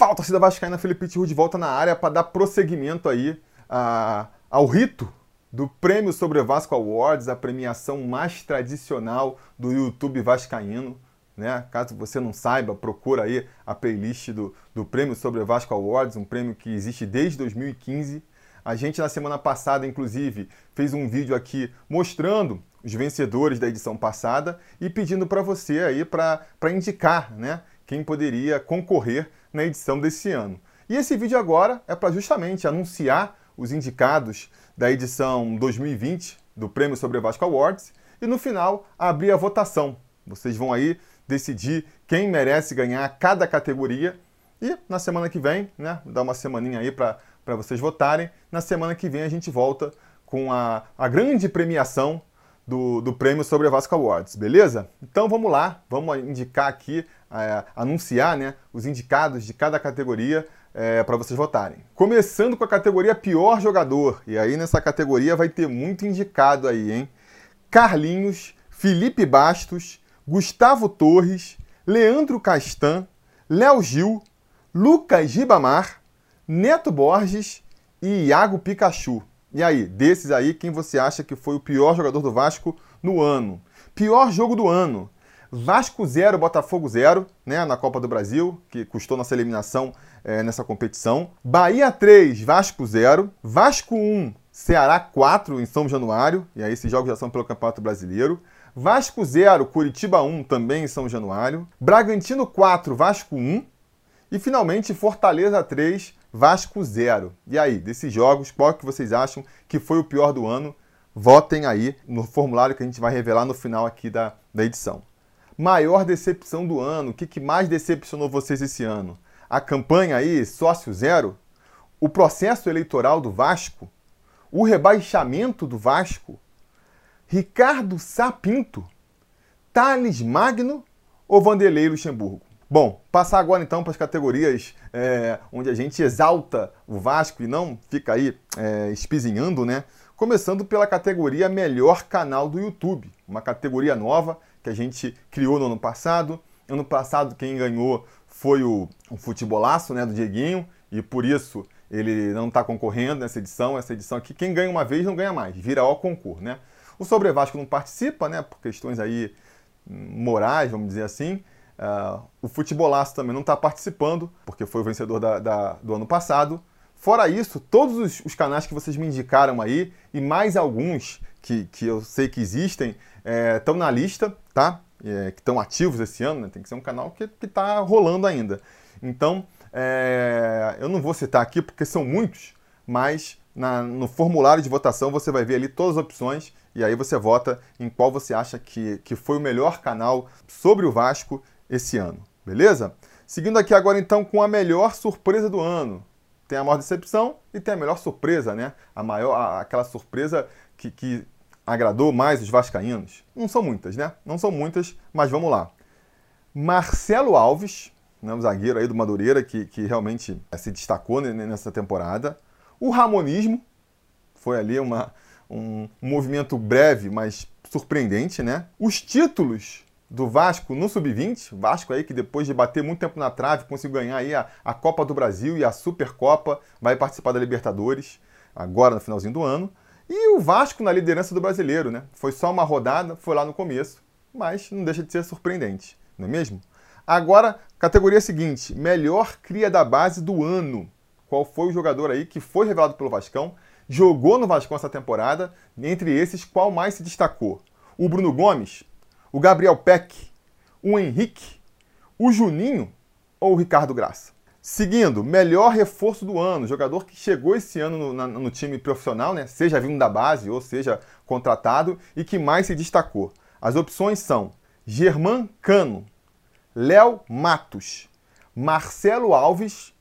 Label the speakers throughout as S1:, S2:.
S1: Fala, torcida vascaína, Felipe Tiru de volta na área para dar prosseguimento aí a, ao rito do Prêmio Sobre Vasco Awards, a premiação mais tradicional do YouTube vascaíno. Né? Caso você não saiba, procura aí a playlist do, do Prêmio Sobre Vasco Awards, um prêmio que existe desde 2015. A gente, na semana passada, inclusive, fez um vídeo aqui mostrando os vencedores da edição passada e pedindo para você aí para indicar né, quem poderia concorrer na edição desse ano. E esse vídeo agora é para justamente anunciar os indicados da edição 2020 do Prêmio Sobre Vasco Awards e no final abrir a votação. Vocês vão aí decidir quem merece ganhar cada categoria e na semana que vem, né, dar uma semaninha aí para vocês votarem. Na semana que vem a gente volta com a, a grande premiação do, do prêmio sobre a Vasco Awards, beleza? Então vamos lá, vamos indicar aqui, é, anunciar né, os indicados de cada categoria é, para vocês votarem. Começando com a categoria pior jogador, e aí nessa categoria vai ter muito indicado aí, hein? Carlinhos, Felipe Bastos, Gustavo Torres, Leandro Castan, Léo Gil, Lucas Ribamar, Neto Borges e Iago Pikachu. E aí, desses aí, quem você acha que foi o pior jogador do Vasco no ano? Pior jogo do ano. Vasco 0, Botafogo 0, né, na Copa do Brasil, que custou nossa eliminação é, nessa competição. Bahia 3, Vasco 0. Vasco 1, Ceará 4 em São Januário, e aí esses jogos já são pelo Campeonato Brasileiro. Vasco 0, Curitiba 1, também em São Januário. Bragantino 4, Vasco 1. E finalmente Fortaleza 3, Vasco 0. E aí, desses jogos, qual que vocês acham que foi o pior do ano? Votem aí no formulário que a gente vai revelar no final aqui da, da edição. Maior decepção do ano, o que, que mais decepcionou vocês esse ano? A campanha aí, sócio zero? O processo eleitoral do Vasco? O rebaixamento do Vasco? Ricardo Sapinto? Thales Magno ou Vanderlei Luxemburgo? Bom, passar agora então para as categorias é, onde a gente exalta o Vasco e não fica aí é, espizinhando, né? Começando pela categoria Melhor Canal do YouTube, uma categoria nova que a gente criou no ano passado. Ano passado quem ganhou foi o, o Futebolaço, né, do Dieguinho, e por isso ele não está concorrendo nessa edição. Essa edição aqui, quem ganha uma vez não ganha mais, vira ao concurso, né? O Sobre Vasco não participa, né, por questões aí hum, morais, vamos dizer assim. Uh, o Futebolaço também não está participando, porque foi o vencedor da, da, do ano passado. Fora isso, todos os, os, canais que vocês me indicaram aí, e mais alguns que, que eu sei que existem, estão é, na lista, tá? É, que estão ativos esse ano, né? tem que ser um canal que está rolando ainda. Então, é, eu não vou citar aqui porque são muitos, mas na, no formulário de votação você vai ver ali todas as opções e aí você vota em qual você acha que, que foi o melhor canal sobre o Vasco esse ano, beleza? Seguindo aqui agora então com a melhor surpresa do ano. Tem a maior decepção e tem a melhor surpresa, né? A maior, a, aquela surpresa que, que agradou mais os vascaínos. Não são muitas, né? Não são muitas, mas vamos lá. Marcelo Alves, né, um zagueiro aí do Madureira que, que realmente eh, se destacou nessa temporada. O Ramonismo, foi ali uma, um, um movimento breve, mas surpreendente, né? Os títulos do Vasco no Sub-20. Vasco aí que depois de bater muito tempo na trave conseguiu ganhar aí a, a Copa do Brasil e a Supercopa, vai participar da Libertadores agora no finalzinho do ano. E o Vasco na liderança do Brasileiro, né? Foi só uma rodada, foi lá no começo, mas não deixa de ser surpreendente, não é mesmo? Agora, categoria seguinte, melhor cria da base do ano. Qual foi o jogador aí que foi revelado pelo Vascão, jogou no Vascão essa temporada, entre esses, qual mais se destacou? O Bruno Gomes, o Gabriel Peck, o Henrique, o Juninho ou o Ricardo Graça? Seguindo, melhor reforço do ano, jogador que chegou esse ano no, na, no, time profissional, né? seja vindo da base ou seja contratado, e que mais se destacou. As opções são Germán Cano, Léo Matos, Marcelo Alves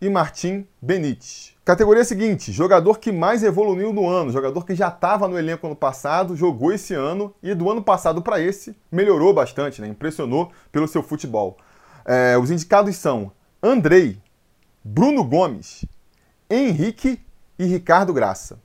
S1: e Martim Benítez. Categoria seguinte, jogador que mais evoluiu no ano, jogador que já estava no elenco ano passado, jogou esse ano e do ano passado para esse melhorou bastante, né? impressionou pelo seu futebol. É, os indicados são Andrei, Bruno Gomes, Henrique e Ricardo Graça.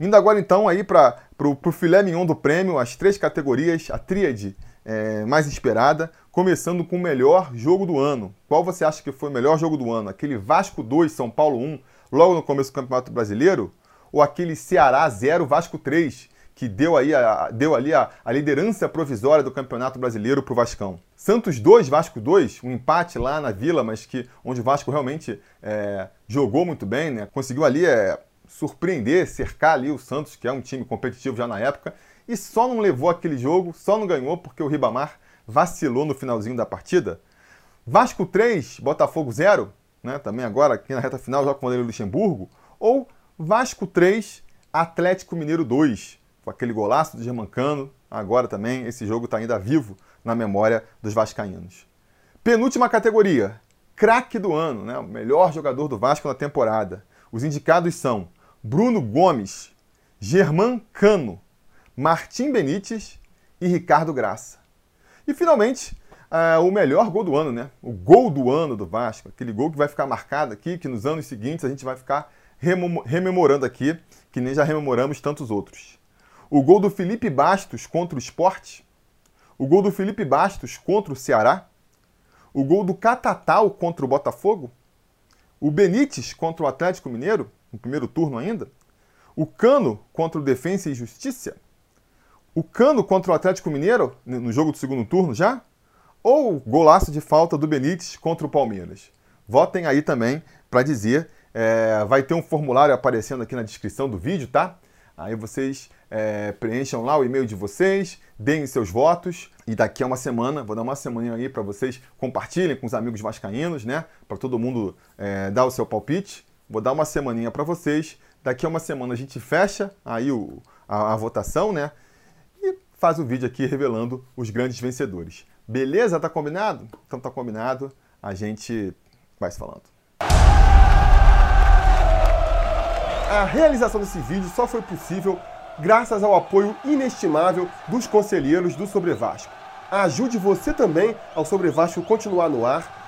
S1: Indo agora então aí para o filé mignon do prêmio, as três categorias, a tríade é, mais esperada, começando com o melhor jogo do ano. Qual você acha que foi o melhor jogo do ano? Aquele Vasco 2, São Paulo 1, logo no começo do Campeonato Brasileiro? Ou aquele Ceará 0, Vasco 3, que deu, aí a, deu ali a, a liderança provisória do Campeonato Brasileiro para o Vascão? Santos 2, Vasco 2, um empate lá na Vila, mas que onde o Vasco realmente é, jogou muito bem, né? conseguiu ali é, surpreender, cercar ali o Santos, que é um time competitivo já na época, e só não levou aquele jogo, só não ganhou porque o Ribamar vacilou no finalzinho da partida. Vasco 3, Botafogo 0, né? também agora aqui na reta final, joga com o Vanderlei Luxemburgo. Ou Vasco 3, Atlético Mineiro 2, com aquele golaço do Germancano. Agora também esse jogo está ainda vivo na memória dos vascaínos. Penúltima categoria, craque do ano, né? o melhor jogador do Vasco na temporada. Os indicados são Bruno Gomes, Germán Cano, Martim Benítez e Ricardo Graça. E finalmente, uh, o melhor gol do ano, né? O gol do ano do Vasco, aquele gol que vai ficar marcado aqui, que nos anos seguintes a gente vai ficar rememorando aqui, que nem já rememoramos tantos outros. O gol do Felipe Bastos contra o Sport, o gol do Felipe Bastos contra o Ceará, o gol do Catatal contra o Botafogo, o Benítez contra o Atlético Mineiro, no primeiro turno ainda, o Cano contra o Defensa e Justiça, o Cano contra o Atlético Mineiro, no jogo do segundo turno já? Ou o golaço de falta do Benítez contra o Palmeiras? Votem aí também para dizer. É, vai ter um formulário aparecendo aqui na descrição do vídeo, tá? Aí vocês é, preencham lá o e-mail de vocês, deem seus votos e daqui a uma semana, vou dar uma semana aí para vocês compartilhem com os amigos vascaínos, né? Para todo mundo é, dar o seu palpite. Vou dar uma semaninha para vocês. Daqui a uma semana a gente fecha aí o, a, a votação, né? faz o vídeo aqui revelando os grandes vencedores. Beleza? Tá combinado? Então tá combinado. A gente vai se falando. A realização desse vídeo só foi possível graças ao apoio inestimável dos conselheiros do Sobre Vasco. Ajude você também ao Sobre Vasco continuar no ar,